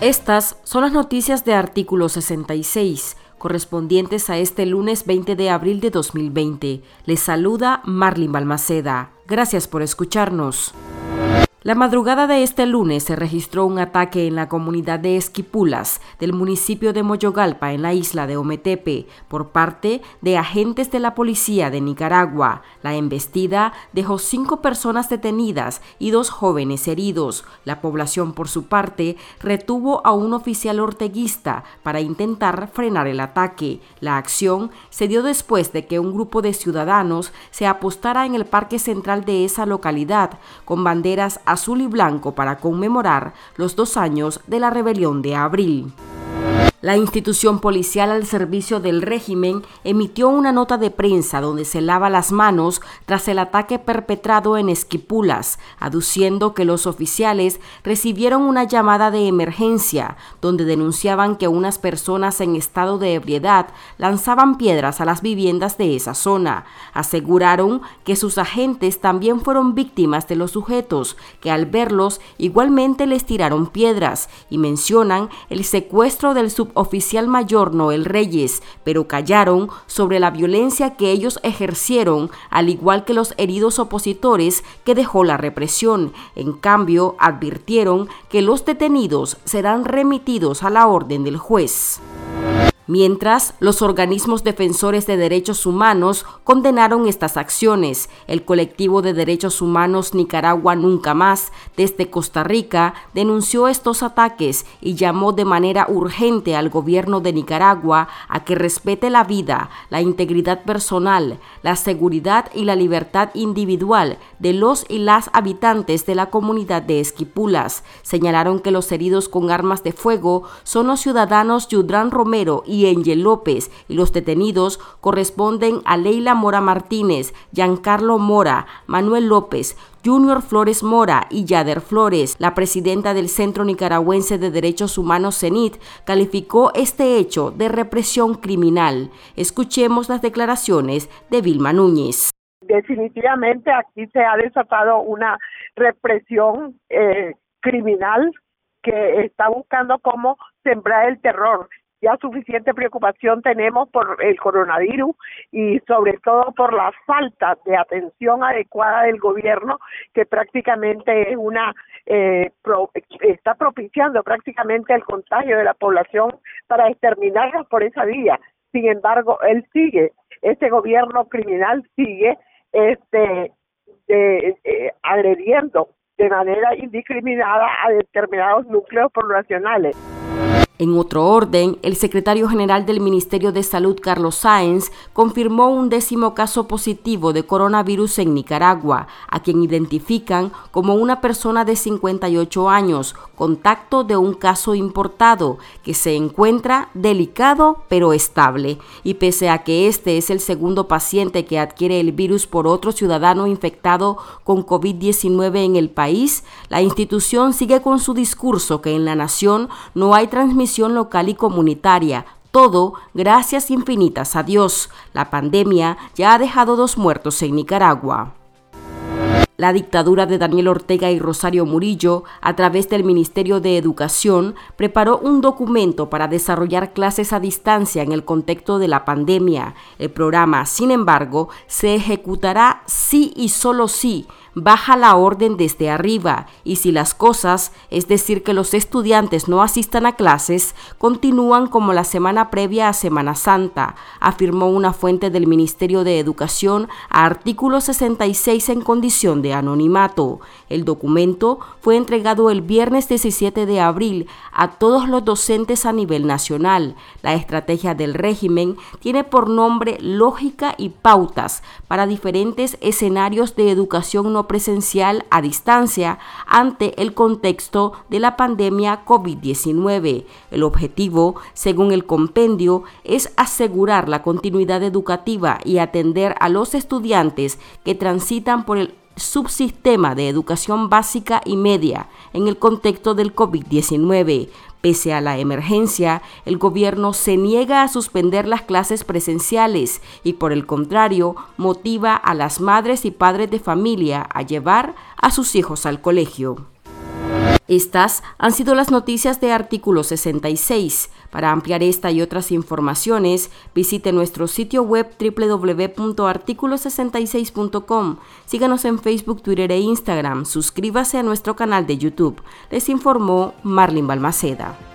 Estas son las noticias de artículo 66 correspondientes a este lunes 20 de abril de 2020. Les saluda Marlin Balmaceda. Gracias por escucharnos. La madrugada de este lunes se registró un ataque en la comunidad de Esquipulas del municipio de Moyogalpa en la isla de Ometepe por parte de agentes de la policía de Nicaragua. La embestida dejó cinco personas detenidas y dos jóvenes heridos. La población, por su parte, retuvo a un oficial orteguista para intentar frenar el ataque. La acción se dio después de que un grupo de ciudadanos se apostara en el parque central de esa localidad con banderas azul y blanco para conmemorar los dos años de la rebelión de abril. La institución policial al servicio del régimen emitió una nota de prensa donde se lava las manos tras el ataque perpetrado en Esquipulas, aduciendo que los oficiales recibieron una llamada de emergencia donde denunciaban que unas personas en estado de ebriedad lanzaban piedras a las viviendas de esa zona. Aseguraron que sus agentes también fueron víctimas de los sujetos que al verlos igualmente les tiraron piedras y mencionan el secuestro del oficial mayor Noel Reyes, pero callaron sobre la violencia que ellos ejercieron, al igual que los heridos opositores que dejó la represión. En cambio, advirtieron que los detenidos serán remitidos a la orden del juez. Mientras, los organismos defensores de derechos humanos condenaron estas acciones. El colectivo de derechos humanos Nicaragua Nunca Más, desde Costa Rica, denunció estos ataques y llamó de manera urgente al gobierno de Nicaragua a que respete la vida, la integridad personal, la seguridad y la libertad individual de los y las habitantes de la comunidad de Esquipulas. Señalaron que los heridos con armas de fuego son los ciudadanos Yudrán Romero y Angel López y los detenidos corresponden a Leila Mora Martínez, Giancarlo Mora, Manuel López, Junior Flores Mora y Yader Flores. La presidenta del Centro Nicaragüense de Derechos Humanos CENIT calificó este hecho de represión criminal. Escuchemos las declaraciones de Vilma Núñez. Definitivamente aquí se ha desatado una represión eh, criminal que está buscando cómo sembrar el terror ya suficiente preocupación tenemos por el coronavirus y sobre todo por la falta de atención adecuada del gobierno que prácticamente es una eh, está propiciando prácticamente el contagio de la población para exterminarlos por esa vía. Sin embargo, él sigue, este gobierno criminal sigue este eh, agrediendo de manera indiscriminada a determinados núcleos poblacionales. En otro orden, el secretario general del Ministerio de Salud, Carlos Sáenz, confirmó un décimo caso positivo de coronavirus en Nicaragua, a quien identifican como una persona de 58 años, contacto de un caso importado, que se encuentra delicado pero estable. Y pese a que este es el segundo paciente que adquiere el virus por otro ciudadano infectado con COVID-19 en el país, la institución sigue con su discurso que en la nación no hay transmisión local y comunitaria. Todo gracias infinitas a Dios. La pandemia ya ha dejado dos muertos en Nicaragua. La dictadura de Daniel Ortega y Rosario Murillo, a través del Ministerio de Educación, preparó un documento para desarrollar clases a distancia en el contexto de la pandemia. El programa, sin embargo, se ejecutará sí y solo sí baja la orden desde arriba y si las cosas, es decir, que los estudiantes no asistan a clases, continúan como la semana previa a Semana Santa, afirmó una fuente del Ministerio de Educación a artículo 66 en condición de anonimato. El documento fue entregado el viernes 17 de abril a todos los docentes a nivel nacional. La estrategia del régimen tiene por nombre Lógica y Pautas para diferentes escenarios de educación presencial a distancia ante el contexto de la pandemia COVID-19. El objetivo, según el compendio, es asegurar la continuidad educativa y atender a los estudiantes que transitan por el subsistema de educación básica y media en el contexto del COVID-19. Pese a la emergencia, el gobierno se niega a suspender las clases presenciales y por el contrario motiva a las madres y padres de familia a llevar a sus hijos al colegio. Estas han sido las noticias de artículo 66. Para ampliar esta y otras informaciones, visite nuestro sitio web www.articulo66.com. Síganos en Facebook, Twitter e Instagram. Suscríbase a nuestro canal de YouTube. Les informó Marlin Balmaceda.